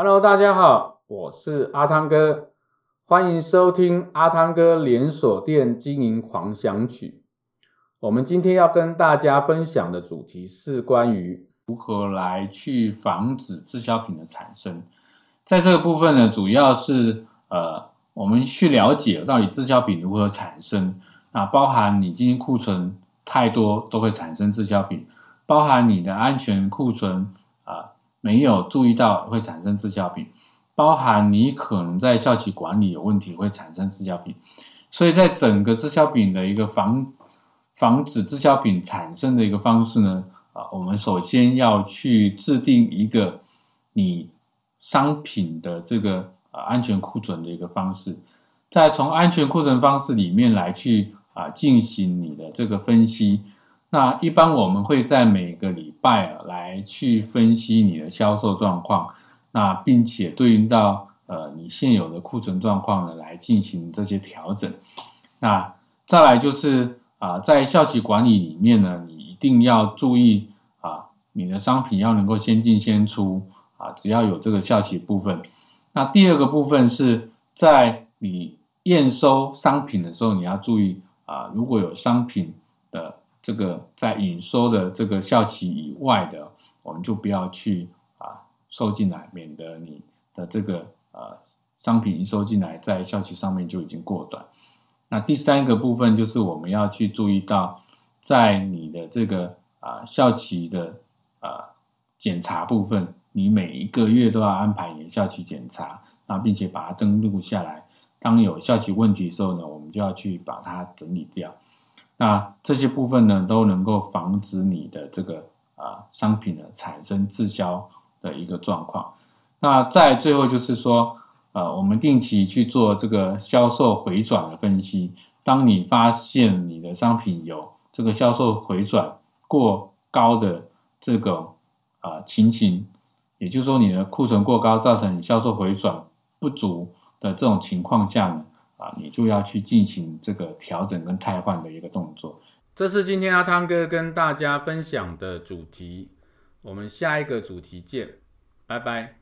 Hello，大家好，我是阿汤哥，欢迎收听阿汤哥连锁店经营狂想曲。我们今天要跟大家分享的主题是关于如何来去防止滞销品的产生。在这个部分呢，主要是呃，我们去了解到底滞销品如何产生。啊，包含你今天库存太多都会产生滞销品，包含你的安全库存啊没有注意到会产生滞销品，包含你可能在校企管理有问题会产生滞销品，所以在整个滞销品的一个防防止滞销品产生的一个方式呢，啊，我们首先要去制定一个你商品的这个啊安全库存的一个方式。再从安全库存方式里面来去啊进行你的这个分析，那一般我们会在每个礼拜啊来去分析你的销售状况，那并且对应到呃你现有的库存状况呢来进行这些调整。那再来就是啊在效期管理里面呢，你一定要注意啊你的商品要能够先进先出啊，只要有这个效期部分。那第二个部分是在你验收商品的时候，你要注意啊，如果有商品的这个在应收的这个效期以外的，我们就不要去啊收进来，免得你的这个呃商品一收进来，在效期上面就已经过短。那第三个部分就是我们要去注意到，在你的这个啊效期的啊检查部分，你每一个月都要安排你的效期检查，那并且把它登录下来。当有效期问题的时候呢，我们就要去把它整理掉。那这些部分呢，都能够防止你的这个啊、商品呢产生滞销的一个状况。那再最后就是说，呃，我们定期去做这个销售回转的分析。当你发现你的商品有这个销售回转过高的这个啊、情形，也就是说你的库存过高，造成你销售回转不足。的这种情况下呢，啊，你就要去进行这个调整跟汰换的一个动作。这是今天阿汤哥跟大家分享的主题，我们下一个主题见，拜拜。